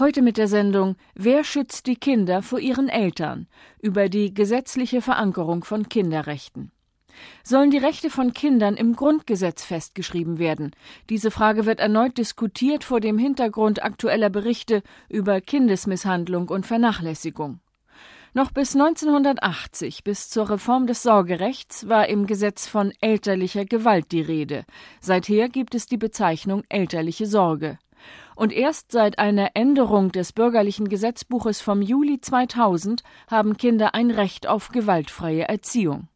Heute mit der Sendung Wer schützt die Kinder vor ihren Eltern über die gesetzliche Verankerung von Kinderrechten. Sollen die Rechte von Kindern im Grundgesetz festgeschrieben werden? Diese Frage wird erneut diskutiert vor dem Hintergrund aktueller Berichte über Kindesmisshandlung und Vernachlässigung. Noch bis 1980, bis zur Reform des Sorgerechts, war im Gesetz von elterlicher Gewalt die Rede. Seither gibt es die Bezeichnung elterliche Sorge. Und erst seit einer Änderung des bürgerlichen Gesetzbuches vom Juli 2000 haben Kinder ein Recht auf gewaltfreie Erziehung.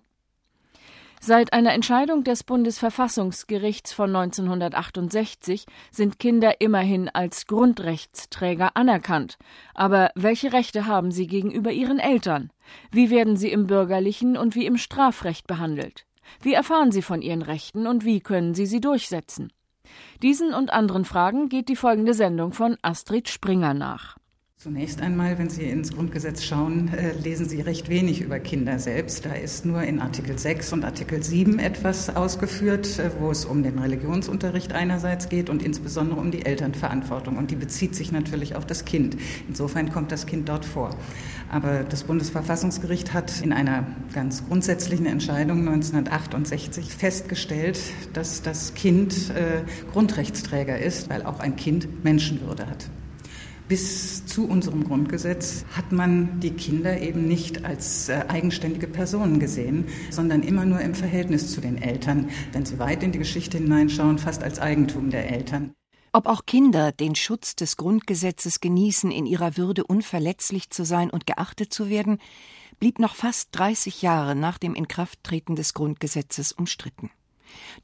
Seit einer Entscheidung des Bundesverfassungsgerichts von 1968 sind Kinder immerhin als Grundrechtsträger anerkannt. Aber welche Rechte haben sie gegenüber ihren Eltern? Wie werden sie im bürgerlichen und wie im Strafrecht behandelt? Wie erfahren sie von ihren Rechten und wie können sie sie durchsetzen? Diesen und anderen Fragen geht die folgende Sendung von Astrid Springer nach. Zunächst einmal, wenn Sie ins Grundgesetz schauen, äh, lesen Sie recht wenig über Kinder selbst. Da ist nur in Artikel 6 und Artikel 7 etwas ausgeführt, äh, wo es um den Religionsunterricht einerseits geht und insbesondere um die Elternverantwortung. Und die bezieht sich natürlich auf das Kind. Insofern kommt das Kind dort vor. Aber das Bundesverfassungsgericht hat in einer ganz grundsätzlichen Entscheidung 1968 festgestellt, dass das Kind äh, Grundrechtsträger ist, weil auch ein Kind Menschenwürde hat bis zu unserem Grundgesetz hat man die Kinder eben nicht als äh, eigenständige Personen gesehen, sondern immer nur im Verhältnis zu den Eltern, wenn sie weit in die Geschichte hineinschauen, fast als Eigentum der Eltern. Ob auch Kinder den Schutz des Grundgesetzes genießen, in ihrer Würde unverletzlich zu sein und geachtet zu werden, blieb noch fast 30 Jahre nach dem Inkrafttreten des Grundgesetzes umstritten.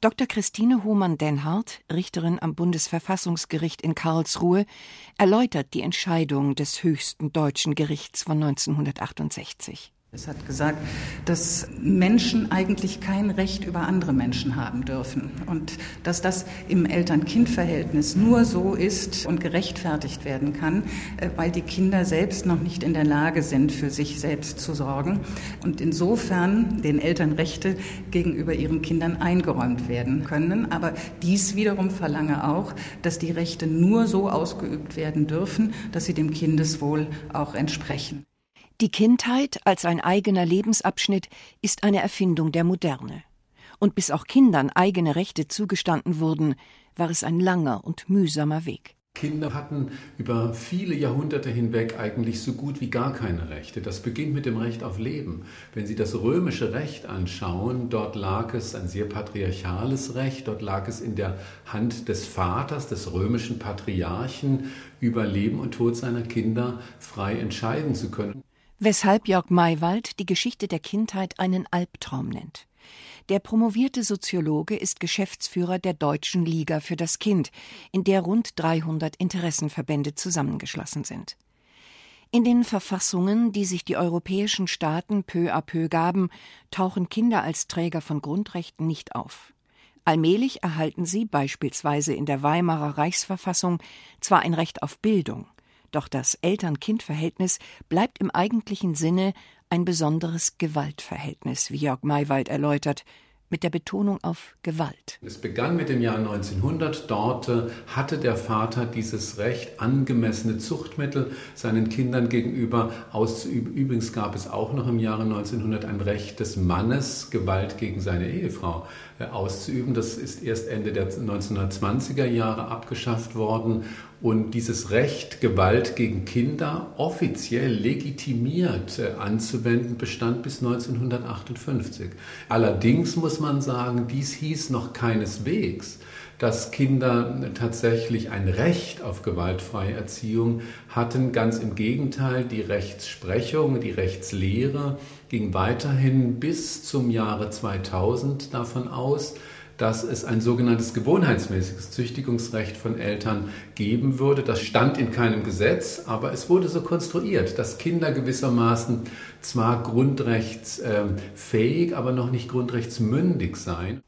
Dr. Christine Hohmann-Denhardt, Richterin am Bundesverfassungsgericht in Karlsruhe, erläutert die Entscheidung des höchsten deutschen Gerichts von 1968. Es hat gesagt, dass Menschen eigentlich kein Recht über andere Menschen haben dürfen und dass das im Eltern-Kind-Verhältnis nur so ist und gerechtfertigt werden kann, äh, weil die Kinder selbst noch nicht in der Lage sind, für sich selbst zu sorgen und insofern den Eltern Rechte gegenüber ihren Kindern eingeräumt werden können. Aber dies wiederum verlange auch, dass die Rechte nur so ausgeübt werden dürfen, dass sie dem Kindeswohl auch entsprechen. Die Kindheit als ein eigener Lebensabschnitt ist eine Erfindung der Moderne. Und bis auch Kindern eigene Rechte zugestanden wurden, war es ein langer und mühsamer Weg. Kinder hatten über viele Jahrhunderte hinweg eigentlich so gut wie gar keine Rechte. Das beginnt mit dem Recht auf Leben. Wenn Sie das römische Recht anschauen, dort lag es ein sehr patriarchales Recht, dort lag es in der Hand des Vaters, des römischen Patriarchen, über Leben und Tod seiner Kinder frei entscheiden zu können weshalb Jörg Maywald die Geschichte der Kindheit einen Albtraum nennt. Der promovierte Soziologe ist Geschäftsführer der Deutschen Liga für das Kind, in der rund 300 Interessenverbände zusammengeschlossen sind. In den Verfassungen, die sich die europäischen Staaten peu à peu gaben, tauchen Kinder als Träger von Grundrechten nicht auf. Allmählich erhalten sie, beispielsweise in der Weimarer Reichsverfassung, zwar ein Recht auf Bildung, doch das Eltern-Kind-Verhältnis bleibt im eigentlichen Sinne ein besonderes Gewaltverhältnis, wie Jörg Maywald erläutert, mit der Betonung auf Gewalt. Es begann mit dem Jahr 1900. Dort äh, hatte der Vater dieses Recht, angemessene Zuchtmittel seinen Kindern gegenüber auszuüben. Übrigens gab es auch noch im Jahre 1900 ein Recht des Mannes, Gewalt gegen seine Ehefrau äh, auszuüben. Das ist erst Ende der 1920er Jahre abgeschafft worden und dieses Recht, Gewalt gegen Kinder offiziell legitimiert äh, anzuwenden, bestand bis 1958. Allerdings muss man sagen, dies hieß noch keineswegs, dass Kinder tatsächlich ein Recht auf gewaltfreie Erziehung hatten. Ganz im Gegenteil, die Rechtsprechung, die Rechtslehre ging weiterhin bis zum Jahre 2000 davon aus, dass es ein sogenanntes gewohnheitsmäßiges Züchtigungsrecht von Eltern geben würde. Das stand in keinem Gesetz, aber es wurde so konstruiert, dass Kinder gewissermaßen zwar grundrechtsfähig, aber noch nicht grundrechtsmündig seien.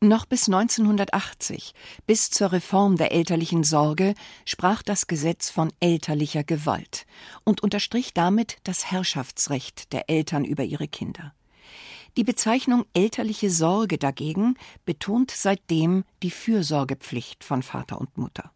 Noch bis 1980, bis zur Reform der elterlichen Sorge, sprach das Gesetz von elterlicher Gewalt und unterstrich damit das Herrschaftsrecht der Eltern über ihre Kinder. Die Bezeichnung elterliche Sorge dagegen betont seitdem die Fürsorgepflicht von Vater und Mutter.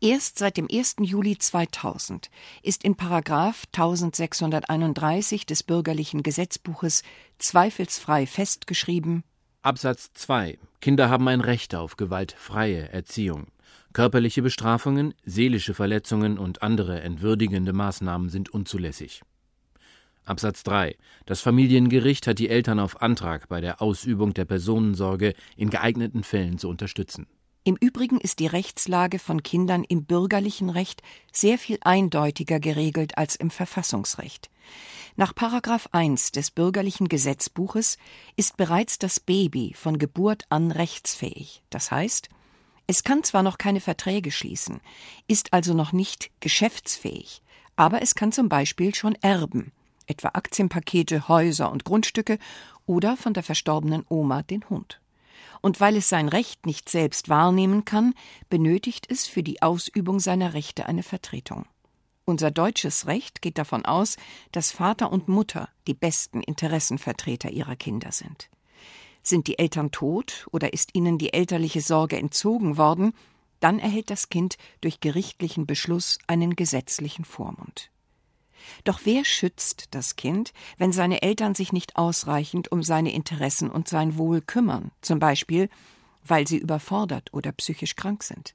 Erst seit dem 1. Juli 2000 ist in Paragraph 1631 des bürgerlichen Gesetzbuches zweifelsfrei festgeschrieben Absatz 2 Kinder haben ein Recht auf gewaltfreie Erziehung. Körperliche Bestrafungen, seelische Verletzungen und andere entwürdigende Maßnahmen sind unzulässig. Absatz 3 Das Familiengericht hat die Eltern auf Antrag bei der Ausübung der Personensorge in geeigneten Fällen zu unterstützen im Übrigen ist die Rechtslage von Kindern im bürgerlichen Recht sehr viel eindeutiger geregelt als im Verfassungsrecht. Nach Paragraph 1 des bürgerlichen Gesetzbuches ist bereits das Baby von Geburt an rechtsfähig. Das heißt, es kann zwar noch keine Verträge schließen, ist also noch nicht geschäftsfähig, aber es kann zum Beispiel schon erben, etwa Aktienpakete, Häuser und Grundstücke oder von der verstorbenen Oma den Hund und weil es sein Recht nicht selbst wahrnehmen kann, benötigt es für die Ausübung seiner Rechte eine Vertretung. Unser deutsches Recht geht davon aus, dass Vater und Mutter die besten Interessenvertreter ihrer Kinder sind. Sind die Eltern tot oder ist ihnen die elterliche Sorge entzogen worden, dann erhält das Kind durch gerichtlichen Beschluss einen gesetzlichen Vormund. Doch wer schützt das Kind, wenn seine Eltern sich nicht ausreichend um seine Interessen und sein Wohl kümmern, zum Beispiel weil sie überfordert oder psychisch krank sind?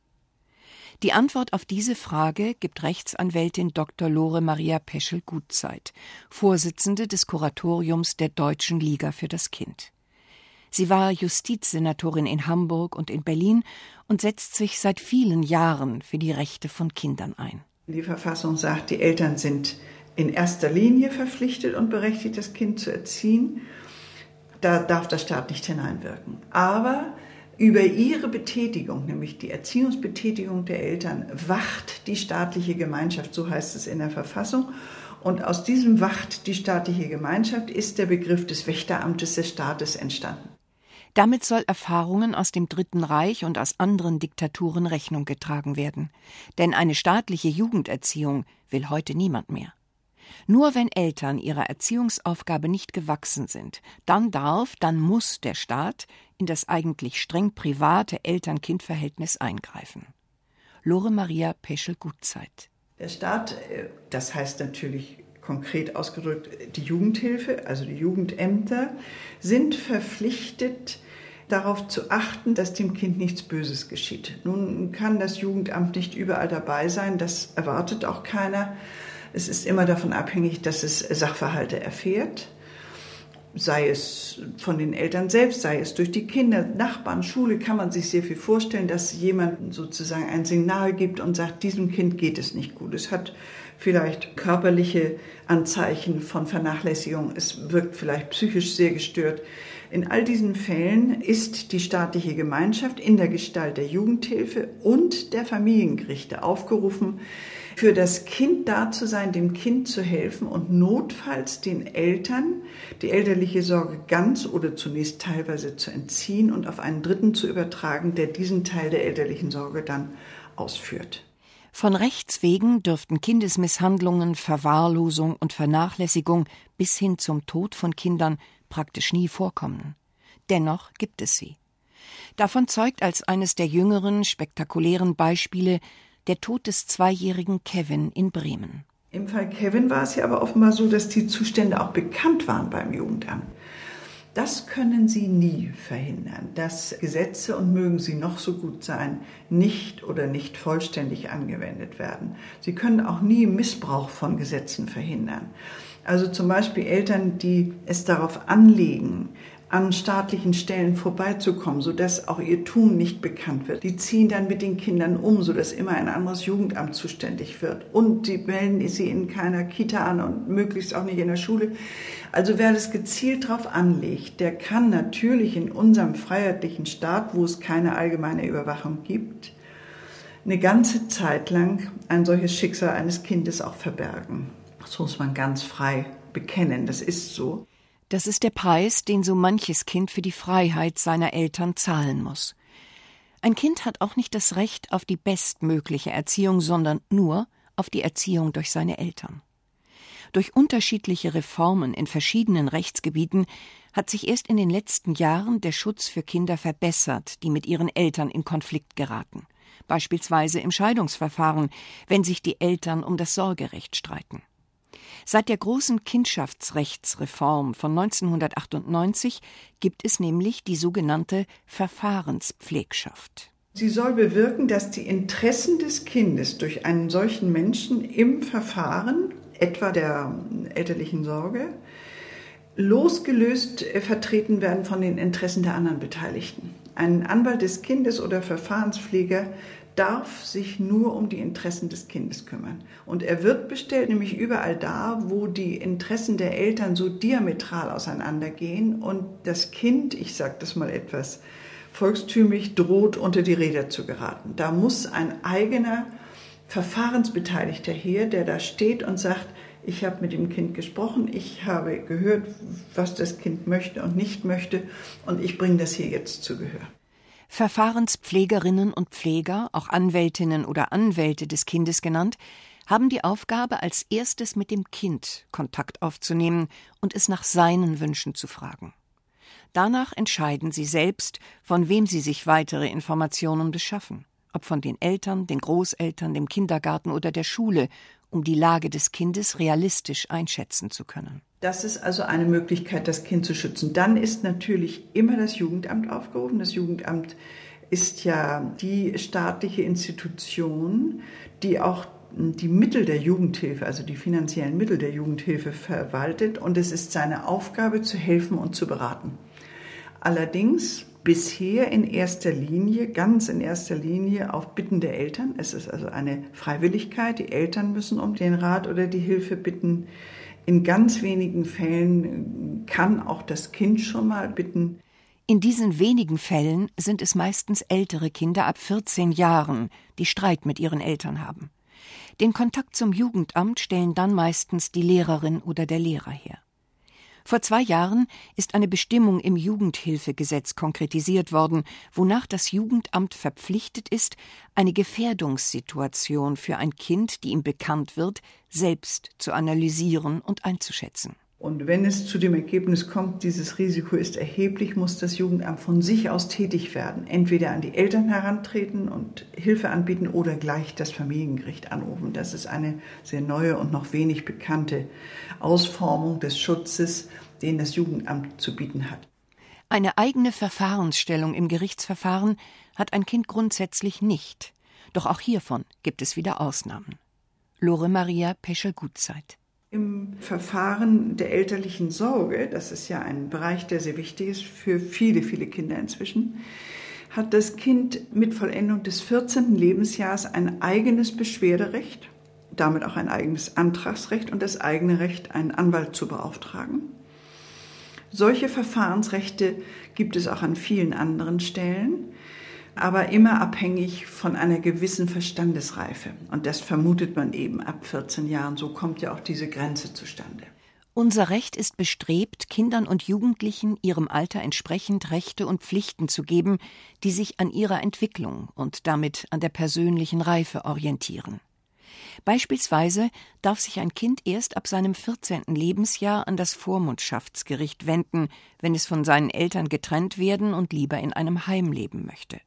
Die Antwort auf diese Frage gibt Rechtsanwältin Dr. Lore Maria Peschel-Gutzeit, Vorsitzende des Kuratoriums der Deutschen Liga für das Kind. Sie war Justizsenatorin in Hamburg und in Berlin und setzt sich seit vielen Jahren für die Rechte von Kindern ein. Die Verfassung sagt, die Eltern sind in erster Linie verpflichtet und berechtigt, das Kind zu erziehen. Da darf der Staat nicht hineinwirken. Aber über ihre Betätigung, nämlich die Erziehungsbetätigung der Eltern, wacht die staatliche Gemeinschaft, so heißt es in der Verfassung. Und aus diesem wacht die staatliche Gemeinschaft ist der Begriff des Wächteramtes des Staates entstanden. Damit soll Erfahrungen aus dem Dritten Reich und aus anderen Diktaturen Rechnung getragen werden. Denn eine staatliche Jugenderziehung will heute niemand mehr. Nur wenn Eltern ihrer Erziehungsaufgabe nicht gewachsen sind, dann darf, dann muss der Staat in das eigentlich streng private Eltern-Kind-Verhältnis eingreifen. Lore Maria Peschel-Gutzeit. Der Staat, äh, das heißt natürlich konkret ausgedrückt die Jugendhilfe, also die Jugendämter, sind verpflichtet, darauf zu achten, dass dem Kind nichts Böses geschieht. Nun kann das Jugendamt nicht überall dabei sein, das erwartet auch keiner. Es ist immer davon abhängig, dass es Sachverhalte erfährt, sei es von den Eltern selbst, sei es durch die Kinder, Nachbarn, Schule, kann man sich sehr viel vorstellen, dass jemand sozusagen ein Signal gibt und sagt, diesem Kind geht es nicht gut. Es hat vielleicht körperliche Anzeichen von Vernachlässigung, es wirkt vielleicht psychisch sehr gestört. In all diesen Fällen ist die staatliche Gemeinschaft in der Gestalt der Jugendhilfe und der Familiengerichte aufgerufen, für das Kind da zu sein, dem Kind zu helfen und notfalls den Eltern die elterliche Sorge ganz oder zunächst teilweise zu entziehen und auf einen Dritten zu übertragen, der diesen Teil der elterlichen Sorge dann ausführt. Von Rechts wegen dürften Kindesmisshandlungen, Verwahrlosung und Vernachlässigung bis hin zum Tod von Kindern praktisch nie vorkommen. Dennoch gibt es sie. Davon zeugt als eines der jüngeren, spektakulären Beispiele der Tod des zweijährigen Kevin in Bremen. Im Fall Kevin war es ja aber offenbar so, dass die Zustände auch bekannt waren beim Jugendamt. Das können Sie nie verhindern, dass Gesetze, und mögen sie noch so gut sein, nicht oder nicht vollständig angewendet werden. Sie können auch nie Missbrauch von Gesetzen verhindern. Also zum Beispiel Eltern, die es darauf anlegen, an staatlichen Stellen vorbeizukommen, sodass auch ihr Tun nicht bekannt wird. Die ziehen dann mit den Kindern um, sodass immer ein anderes Jugendamt zuständig wird. Und die melden sie in keiner Kita an und möglichst auch nicht in der Schule. Also wer das gezielt darauf anlegt, der kann natürlich in unserem freiheitlichen Staat, wo es keine allgemeine Überwachung gibt, eine ganze Zeit lang ein solches Schicksal eines Kindes auch verbergen. Das muss man ganz frei bekennen, das ist so. Das ist der Preis, den so manches Kind für die Freiheit seiner Eltern zahlen muss. Ein Kind hat auch nicht das Recht auf die bestmögliche Erziehung, sondern nur auf die Erziehung durch seine Eltern. Durch unterschiedliche Reformen in verschiedenen Rechtsgebieten hat sich erst in den letzten Jahren der Schutz für Kinder verbessert, die mit ihren Eltern in Konflikt geraten. beispielsweise im Scheidungsverfahren, wenn sich die Eltern um das Sorgerecht streiten. Seit der großen Kindschaftsrechtsreform von 1998 gibt es nämlich die sogenannte Verfahrenspflegschaft. Sie soll bewirken, dass die Interessen des Kindes durch einen solchen Menschen im Verfahren, etwa der elterlichen Sorge, losgelöst äh, vertreten werden von den Interessen der anderen Beteiligten. Ein Anwalt des Kindes oder Verfahrenspfleger darf sich nur um die Interessen des Kindes kümmern. Und er wird bestellt, nämlich überall da, wo die Interessen der Eltern so diametral auseinandergehen und das Kind, ich sage das mal etwas volkstümlich, droht unter die Räder zu geraten. Da muss ein eigener Verfahrensbeteiligter her, der da steht und sagt, ich habe mit dem Kind gesprochen, ich habe gehört, was das Kind möchte und nicht möchte und ich bringe das hier jetzt zu Gehör. Verfahrenspflegerinnen und Pfleger, auch Anwältinnen oder Anwälte des Kindes genannt, haben die Aufgabe, als erstes mit dem Kind Kontakt aufzunehmen und es nach seinen Wünschen zu fragen. Danach entscheiden sie selbst, von wem sie sich weitere Informationen beschaffen, ob von den Eltern, den Großeltern, dem Kindergarten oder der Schule um die Lage des Kindes realistisch einschätzen zu können. Das ist also eine Möglichkeit, das Kind zu schützen. Dann ist natürlich immer das Jugendamt aufgerufen. Das Jugendamt ist ja die staatliche Institution, die auch die Mittel der Jugendhilfe, also die finanziellen Mittel der Jugendhilfe verwaltet. Und es ist seine Aufgabe zu helfen und zu beraten. Allerdings bisher in erster Linie, ganz in erster Linie auf Bitten der Eltern. Es ist also eine Freiwilligkeit. Die Eltern müssen um den Rat oder die Hilfe bitten. In ganz wenigen Fällen kann auch das Kind schon mal bitten. In diesen wenigen Fällen sind es meistens ältere Kinder ab 14 Jahren, die Streit mit ihren Eltern haben. Den Kontakt zum Jugendamt stellen dann meistens die Lehrerin oder der Lehrer her. Vor zwei Jahren ist eine Bestimmung im Jugendhilfegesetz konkretisiert worden, wonach das Jugendamt verpflichtet ist, eine Gefährdungssituation für ein Kind, die ihm bekannt wird, selbst zu analysieren und einzuschätzen. Und wenn es zu dem Ergebnis kommt, dieses Risiko ist erheblich, muss das Jugendamt von sich aus tätig werden. Entweder an die Eltern herantreten und Hilfe anbieten oder gleich das Familiengericht anrufen. Das ist eine sehr neue und noch wenig bekannte Ausformung des Schutzes, den das Jugendamt zu bieten hat. Eine eigene Verfahrensstellung im Gerichtsverfahren hat ein Kind grundsätzlich nicht. Doch auch hiervon gibt es wieder Ausnahmen. Lore Maria Peschel-Gutzeit. Im Verfahren der elterlichen Sorge, das ist ja ein Bereich, der sehr wichtig ist für viele, viele Kinder inzwischen, hat das Kind mit Vollendung des 14. Lebensjahres ein eigenes Beschwerderecht, damit auch ein eigenes Antragsrecht und das eigene Recht, einen Anwalt zu beauftragen. Solche Verfahrensrechte gibt es auch an vielen anderen Stellen aber immer abhängig von einer gewissen Verstandesreife. Und das vermutet man eben ab 14 Jahren. So kommt ja auch diese Grenze zustande. Unser Recht ist bestrebt, Kindern und Jugendlichen ihrem Alter entsprechend Rechte und Pflichten zu geben, die sich an ihrer Entwicklung und damit an der persönlichen Reife orientieren. Beispielsweise darf sich ein Kind erst ab seinem 14. Lebensjahr an das Vormundschaftsgericht wenden, wenn es von seinen Eltern getrennt werden und lieber in einem Heim leben möchte.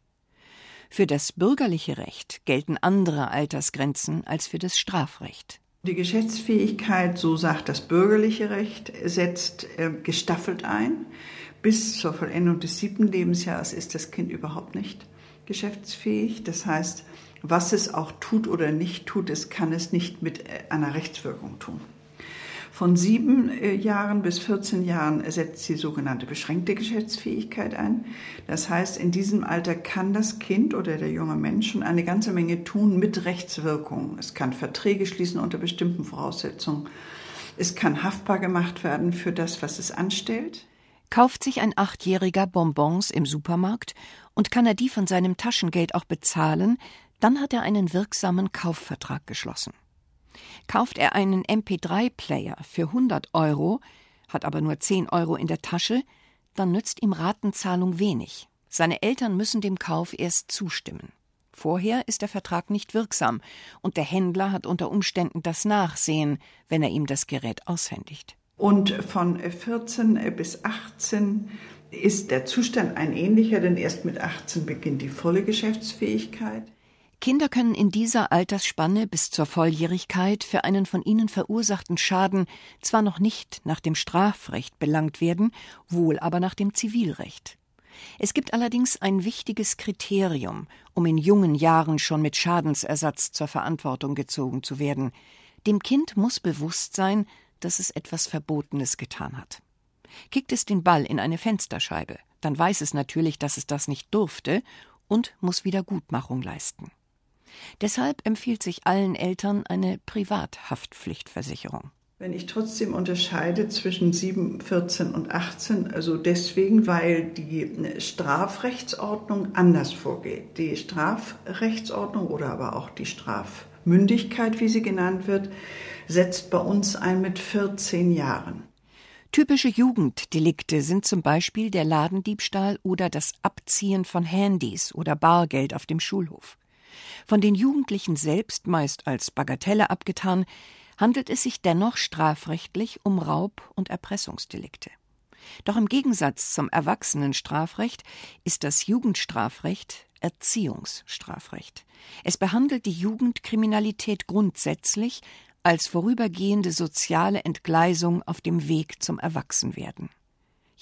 Für das bürgerliche Recht gelten andere Altersgrenzen als für das Strafrecht. Die Geschäftsfähigkeit, so sagt das bürgerliche Recht, setzt äh, gestaffelt ein. Bis zur Vollendung des siebten Lebensjahres ist das Kind überhaupt nicht geschäftsfähig. Das heißt, was es auch tut oder nicht tut, es kann es nicht mit äh, einer Rechtswirkung tun. Von sieben äh, Jahren bis 14 Jahren setzt die sogenannte beschränkte Geschäftsfähigkeit ein. Das heißt, in diesem Alter kann das Kind oder der junge Mensch schon eine ganze Menge tun mit Rechtswirkung. Es kann Verträge schließen unter bestimmten Voraussetzungen. Es kann haftbar gemacht werden für das, was es anstellt. Kauft sich ein Achtjähriger Bonbons im Supermarkt und kann er die von seinem Taschengeld auch bezahlen, dann hat er einen wirksamen Kaufvertrag geschlossen. Kauft er einen MP3-Player für 100 Euro, hat aber nur 10 Euro in der Tasche, dann nützt ihm Ratenzahlung wenig. Seine Eltern müssen dem Kauf erst zustimmen. Vorher ist der Vertrag nicht wirksam und der Händler hat unter Umständen das Nachsehen, wenn er ihm das Gerät aushändigt. Und von 14 bis 18 ist der Zustand ein ähnlicher, denn erst mit 18 beginnt die volle Geschäftsfähigkeit. Kinder können in dieser Altersspanne bis zur Volljährigkeit für einen von ihnen verursachten Schaden zwar noch nicht nach dem Strafrecht belangt werden, wohl aber nach dem Zivilrecht. Es gibt allerdings ein wichtiges Kriterium, um in jungen Jahren schon mit Schadensersatz zur Verantwortung gezogen zu werden. Dem Kind muss bewusst sein, dass es etwas Verbotenes getan hat. Kickt es den Ball in eine Fensterscheibe, dann weiß es natürlich, dass es das nicht durfte und muss Wiedergutmachung leisten. Deshalb empfiehlt sich allen Eltern eine Privathaftpflichtversicherung. Wenn ich trotzdem unterscheide zwischen 7, 14 und 18, also deswegen, weil die Strafrechtsordnung anders vorgeht. Die Strafrechtsordnung oder aber auch die Strafmündigkeit, wie sie genannt wird, setzt bei uns ein mit 14 Jahren. Typische Jugenddelikte sind zum Beispiel der Ladendiebstahl oder das Abziehen von Handys oder Bargeld auf dem Schulhof. Von den Jugendlichen selbst meist als Bagatelle abgetan, handelt es sich dennoch strafrechtlich um Raub- und Erpressungsdelikte. Doch im Gegensatz zum Erwachsenenstrafrecht ist das Jugendstrafrecht Erziehungsstrafrecht. Es behandelt die Jugendkriminalität grundsätzlich als vorübergehende soziale Entgleisung auf dem Weg zum Erwachsenwerden.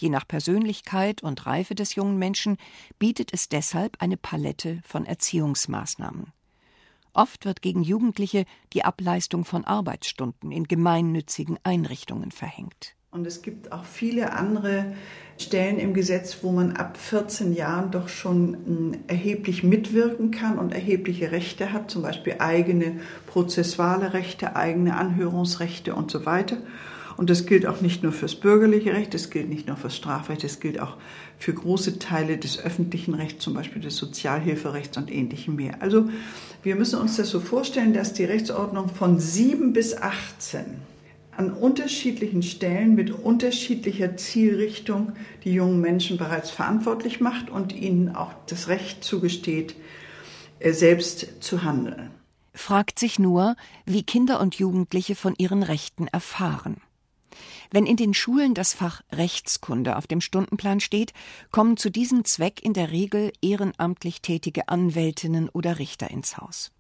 Je nach Persönlichkeit und Reife des jungen Menschen bietet es deshalb eine Palette von Erziehungsmaßnahmen. Oft wird gegen Jugendliche die Ableistung von Arbeitsstunden in gemeinnützigen Einrichtungen verhängt. Und es gibt auch viele andere Stellen im Gesetz, wo man ab 14 Jahren doch schon hm, erheblich mitwirken kann und erhebliche Rechte hat, zum Beispiel eigene prozessuale Rechte, eigene Anhörungsrechte und so weiter. Und das gilt auch nicht nur fürs bürgerliche Recht, es gilt nicht nur fürs Strafrecht, es gilt auch für große Teile des öffentlichen Rechts, zum Beispiel des Sozialhilferechts und ähnlichem mehr. Also wir müssen uns das so vorstellen, dass die Rechtsordnung von 7 bis 18 an unterschiedlichen Stellen mit unterschiedlicher Zielrichtung die jungen Menschen bereits verantwortlich macht und ihnen auch das Recht zugesteht, äh, selbst zu handeln. Fragt sich nur, wie Kinder und Jugendliche von ihren Rechten erfahren. Wenn in den Schulen das Fach Rechtskunde auf dem Stundenplan steht, kommen zu diesem Zweck in der Regel ehrenamtlich tätige Anwältinnen oder Richter ins Haus.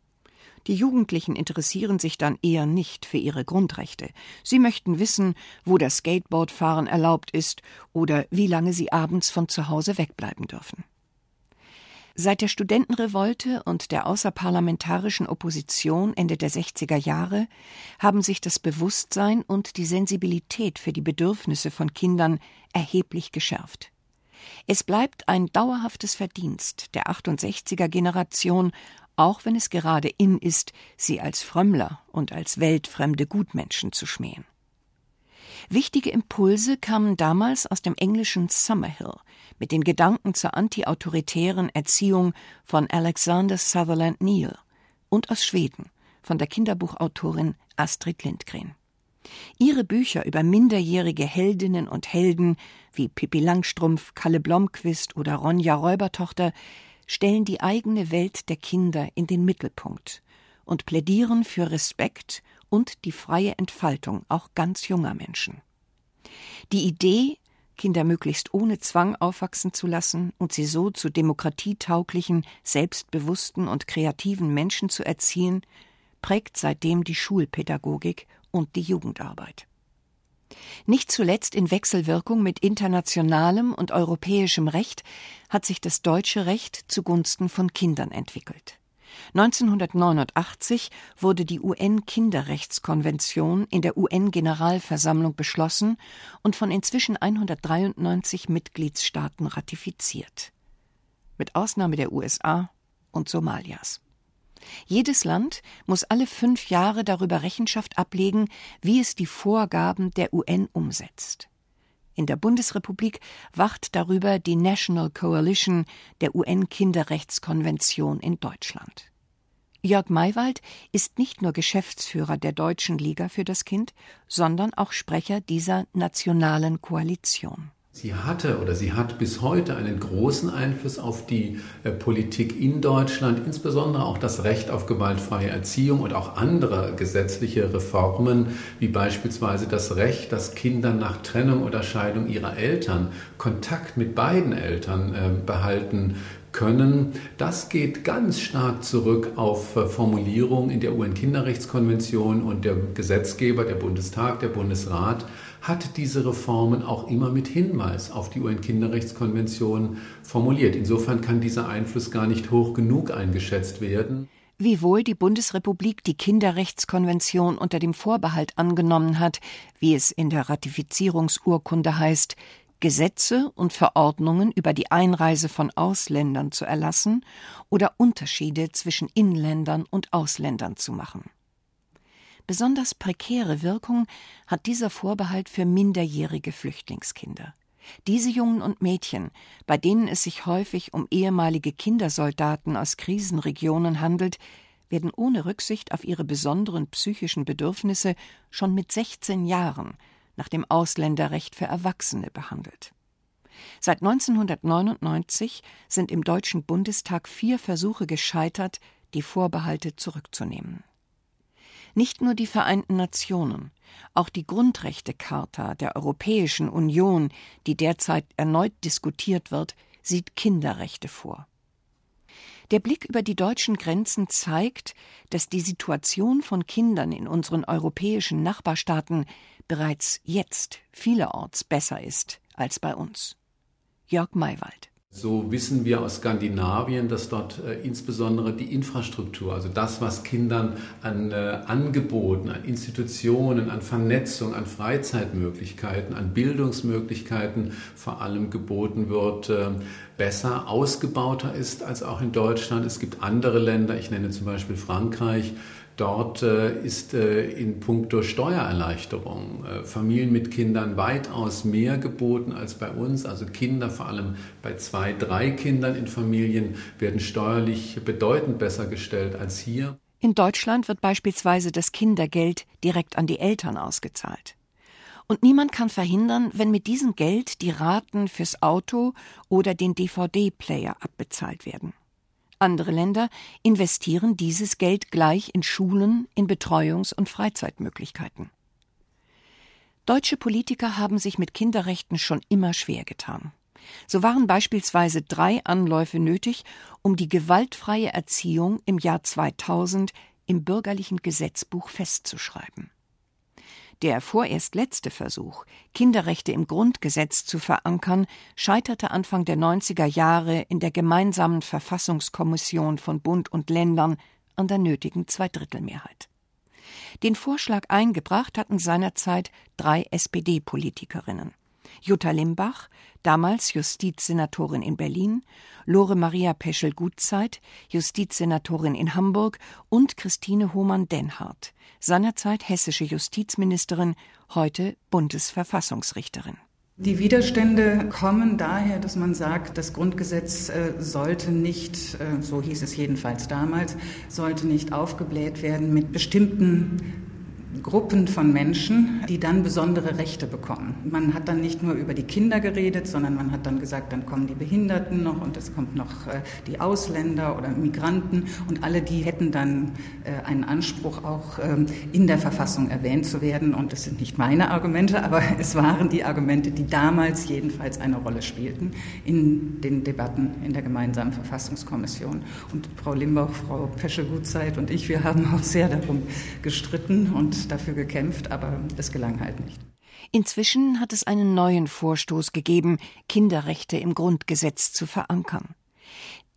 Die Jugendlichen interessieren sich dann eher nicht für ihre Grundrechte. Sie möchten wissen, wo das Skateboardfahren erlaubt ist oder wie lange sie abends von zu Hause wegbleiben dürfen. Seit der Studentenrevolte und der außerparlamentarischen Opposition Ende der 60er Jahre haben sich das Bewusstsein und die Sensibilität für die Bedürfnisse von Kindern erheblich geschärft. Es bleibt ein dauerhaftes Verdienst der 68er Generation, auch wenn es gerade in ist, sie als Frömmler und als weltfremde Gutmenschen zu schmähen. Wichtige Impulse kamen damals aus dem englischen Summerhill mit den Gedanken zur antiautoritären Erziehung von Alexander Sutherland Neal und aus Schweden von der Kinderbuchautorin Astrid Lindgren. Ihre Bücher über minderjährige Heldinnen und Helden wie Pippi Langstrumpf, Kalle Blomquist oder Ronja Räubertochter stellen die eigene Welt der Kinder in den Mittelpunkt und plädieren für Respekt und die freie Entfaltung auch ganz junger Menschen. Die Idee, Kinder möglichst ohne Zwang aufwachsen zu lassen und sie so zu demokratietauglichen, selbstbewussten und kreativen Menschen zu erziehen, prägt seitdem die Schulpädagogik und die Jugendarbeit. Nicht zuletzt in Wechselwirkung mit internationalem und europäischem Recht hat sich das deutsche Recht zugunsten von Kindern entwickelt. 1989 wurde die UN-Kinderrechtskonvention in der UN-Generalversammlung beschlossen und von inzwischen 193 Mitgliedstaaten ratifiziert. Mit Ausnahme der USA und Somalias. Jedes Land muss alle fünf Jahre darüber Rechenschaft ablegen, wie es die Vorgaben der UN umsetzt. In der Bundesrepublik wacht darüber die National Coalition der UN-Kinderrechtskonvention in Deutschland. Jörg Maywald ist nicht nur Geschäftsführer der Deutschen Liga für das Kind, sondern auch Sprecher dieser nationalen Koalition. Sie hatte oder sie hat bis heute einen großen Einfluss auf die äh, Politik in Deutschland, insbesondere auch das Recht auf gewaltfreie Erziehung und auch andere gesetzliche Reformen, wie beispielsweise das Recht, dass Kinder nach Trennung oder Scheidung ihrer Eltern Kontakt mit beiden Eltern äh, behalten können. Das geht ganz stark zurück auf äh, Formulierungen in der UN-Kinderrechtskonvention und der Gesetzgeber, der Bundestag, der Bundesrat, hat diese Reformen auch immer mit Hinweis auf die UN-Kinderrechtskonvention formuliert. Insofern kann dieser Einfluss gar nicht hoch genug eingeschätzt werden. Wiewohl die Bundesrepublik die Kinderrechtskonvention unter dem Vorbehalt angenommen hat, wie es in der Ratifizierungsurkunde heißt, Gesetze und Verordnungen über die Einreise von Ausländern zu erlassen oder Unterschiede zwischen Inländern und Ausländern zu machen. Besonders prekäre Wirkung hat dieser Vorbehalt für minderjährige Flüchtlingskinder. Diese Jungen und Mädchen, bei denen es sich häufig um ehemalige Kindersoldaten aus Krisenregionen handelt, werden ohne Rücksicht auf ihre besonderen psychischen Bedürfnisse schon mit 16 Jahren nach dem Ausländerrecht für Erwachsene behandelt. Seit 1999 sind im Deutschen Bundestag vier Versuche gescheitert, die Vorbehalte zurückzunehmen. Nicht nur die Vereinten Nationen, auch die Grundrechtecharta der Europäischen Union, die derzeit erneut diskutiert wird, sieht Kinderrechte vor. Der Blick über die deutschen Grenzen zeigt, dass die Situation von Kindern in unseren europäischen Nachbarstaaten bereits jetzt vielerorts besser ist als bei uns. Jörg Maywald so wissen wir aus Skandinavien, dass dort äh, insbesondere die Infrastruktur, also das, was Kindern an äh, Angeboten, an Institutionen, an Vernetzung, an Freizeitmöglichkeiten, an Bildungsmöglichkeiten vor allem geboten wird, äh, besser ausgebauter ist als auch in Deutschland. Es gibt andere Länder, ich nenne zum Beispiel Frankreich, Dort äh, ist äh, in puncto Steuererleichterung äh, Familien mit Kindern weitaus mehr geboten als bei uns. Also Kinder, vor allem bei zwei, drei Kindern in Familien, werden steuerlich bedeutend besser gestellt als hier. In Deutschland wird beispielsweise das Kindergeld direkt an die Eltern ausgezahlt. Und niemand kann verhindern, wenn mit diesem Geld die Raten fürs Auto oder den DVD-Player abbezahlt werden. Andere Länder investieren dieses Geld gleich in Schulen, in Betreuungs- und Freizeitmöglichkeiten. Deutsche Politiker haben sich mit Kinderrechten schon immer schwer getan. So waren beispielsweise drei Anläufe nötig, um die gewaltfreie Erziehung im Jahr 2000 im bürgerlichen Gesetzbuch festzuschreiben. Der vorerst letzte Versuch, Kinderrechte im Grundgesetz zu verankern, scheiterte Anfang der 90er Jahre in der gemeinsamen Verfassungskommission von Bund und Ländern an der nötigen Zweidrittelmehrheit. Den Vorschlag eingebracht hatten seinerzeit drei SPD-Politikerinnen. Jutta Limbach, damals Justizsenatorin in Berlin, Lore Maria Peschel-Gutzeit, Justizsenatorin in Hamburg und Christine Hohmann-Denhardt, seinerzeit hessische Justizministerin, heute Bundesverfassungsrichterin. Die Widerstände kommen daher, dass man sagt, das Grundgesetz äh, sollte nicht, äh, so hieß es jedenfalls damals, sollte nicht aufgebläht werden mit bestimmten Gruppen von Menschen, die dann besondere Rechte bekommen. Man hat dann nicht nur über die Kinder geredet, sondern man hat dann gesagt, dann kommen die Behinderten noch und es kommt noch äh, die Ausländer oder Migranten und alle die hätten dann äh, einen Anspruch auch ähm, in der Verfassung erwähnt zu werden. Und das sind nicht meine Argumente, aber es waren die Argumente, die damals jedenfalls eine Rolle spielten in den Debatten in der gemeinsamen Verfassungskommission. Und Frau Limbach, Frau Peschel-Gutzeit und ich, wir haben auch sehr darum gestritten und dafür gekämpft, aber es gelang halt nicht. Inzwischen hat es einen neuen Vorstoß gegeben, Kinderrechte im Grundgesetz zu verankern.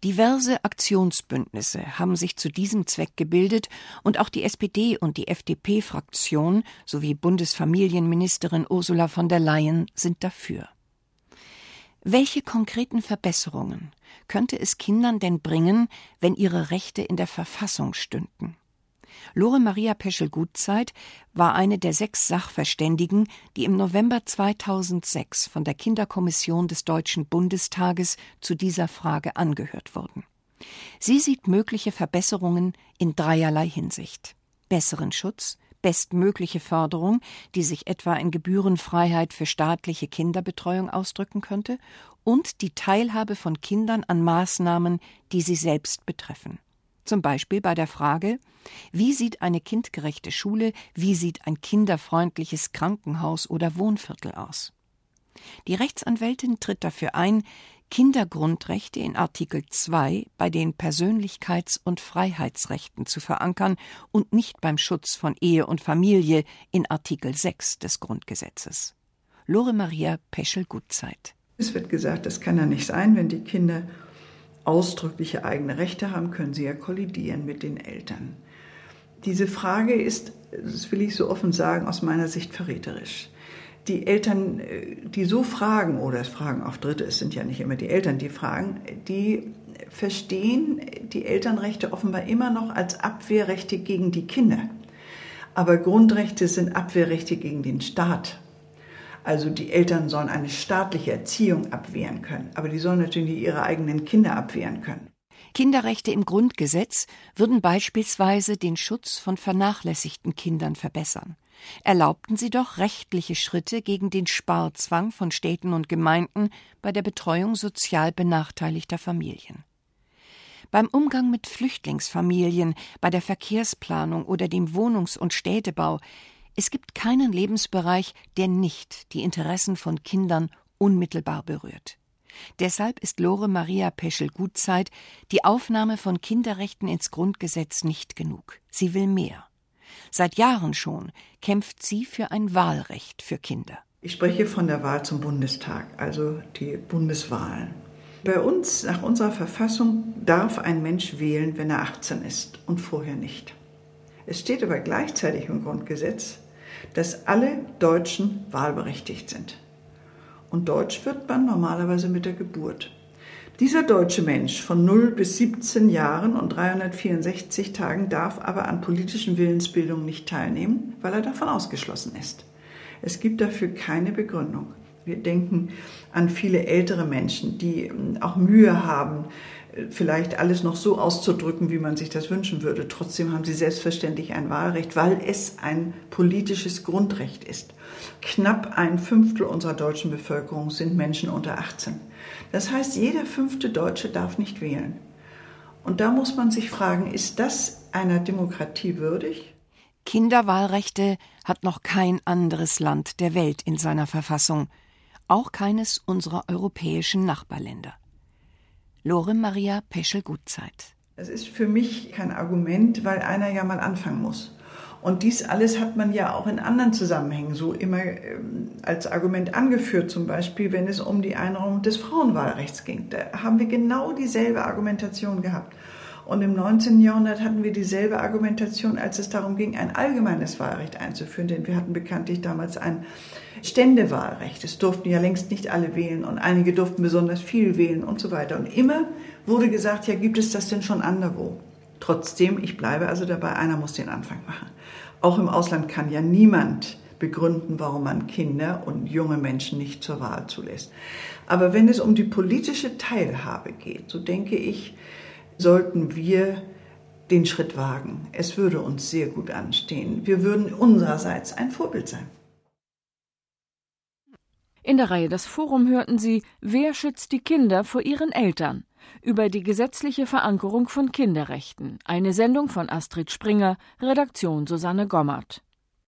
Diverse Aktionsbündnisse haben sich zu diesem Zweck gebildet und auch die SPD und die FDP-Fraktion sowie Bundesfamilienministerin Ursula von der Leyen sind dafür. Welche konkreten Verbesserungen könnte es Kindern denn bringen, wenn ihre Rechte in der Verfassung stünden? Lore Maria Peschel-Gutzeit war eine der sechs Sachverständigen, die im November 2006 von der Kinderkommission des Deutschen Bundestages zu dieser Frage angehört wurden. Sie sieht mögliche Verbesserungen in dreierlei Hinsicht. Besseren Schutz, bestmögliche Förderung, die sich etwa in Gebührenfreiheit für staatliche Kinderbetreuung ausdrücken könnte, und die Teilhabe von Kindern an Maßnahmen, die sie selbst betreffen. Zum Beispiel bei der Frage, wie sieht eine kindgerechte Schule, wie sieht ein kinderfreundliches Krankenhaus oder Wohnviertel aus? Die Rechtsanwältin tritt dafür ein, Kindergrundrechte in Artikel 2 bei den Persönlichkeits- und Freiheitsrechten zu verankern und nicht beim Schutz von Ehe und Familie in Artikel 6 des Grundgesetzes. Lore Maria Peschel-Gutzeit. Es wird gesagt, das kann ja nicht sein, wenn die Kinder ausdrückliche eigene Rechte haben, können sie ja kollidieren mit den Eltern. Diese Frage ist, das will ich so offen sagen, aus meiner Sicht verräterisch. Die Eltern, die so fragen, oder es fragen auch Dritte, es sind ja nicht immer die Eltern, die fragen, die verstehen die Elternrechte offenbar immer noch als Abwehrrechte gegen die Kinder. Aber Grundrechte sind Abwehrrechte gegen den Staat. Also die Eltern sollen eine staatliche Erziehung abwehren können, aber die sollen natürlich nicht ihre eigenen Kinder abwehren können. Kinderrechte im Grundgesetz würden beispielsweise den Schutz von vernachlässigten Kindern verbessern. Erlaubten sie doch rechtliche Schritte gegen den Sparzwang von Städten und Gemeinden bei der Betreuung sozial benachteiligter Familien. Beim Umgang mit Flüchtlingsfamilien, bei der Verkehrsplanung oder dem Wohnungs- und Städtebau es gibt keinen Lebensbereich, der nicht die Interessen von Kindern unmittelbar berührt. Deshalb ist Lore Maria Peschel-Gutzeit die Aufnahme von Kinderrechten ins Grundgesetz nicht genug. Sie will mehr. Seit Jahren schon kämpft sie für ein Wahlrecht für Kinder. Ich spreche von der Wahl zum Bundestag, also die Bundeswahlen. Bei uns, nach unserer Verfassung, darf ein Mensch wählen, wenn er 18 ist und vorher nicht. Es steht aber gleichzeitig im Grundgesetz, dass alle Deutschen wahlberechtigt sind. Und Deutsch wird man normalerweise mit der Geburt. Dieser deutsche Mensch von 0 bis 17 Jahren und 364 Tagen darf aber an politischen Willensbildungen nicht teilnehmen, weil er davon ausgeschlossen ist. Es gibt dafür keine Begründung. Wir denken an viele ältere Menschen, die ähm, auch Mühe haben, vielleicht alles noch so auszudrücken, wie man sich das wünschen würde. Trotzdem haben sie selbstverständlich ein Wahlrecht, weil es ein politisches Grundrecht ist. Knapp ein Fünftel unserer deutschen Bevölkerung sind Menschen unter 18. Das heißt, jeder fünfte Deutsche darf nicht wählen. Und da muss man sich fragen, ist das einer Demokratie würdig? Kinderwahlrechte hat noch kein anderes Land der Welt in seiner Verfassung, auch keines unserer europäischen Nachbarländer. Lore Maria Peschel-Gutzeit. Es ist für mich kein Argument, weil einer ja mal anfangen muss. Und dies alles hat man ja auch in anderen Zusammenhängen so immer ähm, als Argument angeführt, zum Beispiel, wenn es um die Einräumung des Frauenwahlrechts ging. Da haben wir genau dieselbe Argumentation gehabt. Und im 19. Jahrhundert hatten wir dieselbe Argumentation, als es darum ging, ein allgemeines Wahlrecht einzuführen, denn wir hatten bekanntlich damals ein Ständewahlrecht. Es durften ja längst nicht alle wählen und einige durften besonders viel wählen und so weiter. Und immer wurde gesagt, ja, gibt es das denn schon anderswo? Trotzdem, ich bleibe also dabei, einer muss den Anfang machen. Auch im Ausland kann ja niemand begründen, warum man Kinder und junge Menschen nicht zur Wahl zulässt. Aber wenn es um die politische Teilhabe geht, so denke ich, sollten wir den Schritt wagen. Es würde uns sehr gut anstehen. Wir würden unsererseits ein Vorbild sein. In der Reihe Das Forum hörten Sie Wer schützt die Kinder vor ihren Eltern? über die gesetzliche Verankerung von Kinderrechten. Eine Sendung von Astrid Springer, Redaktion Susanne Gommert.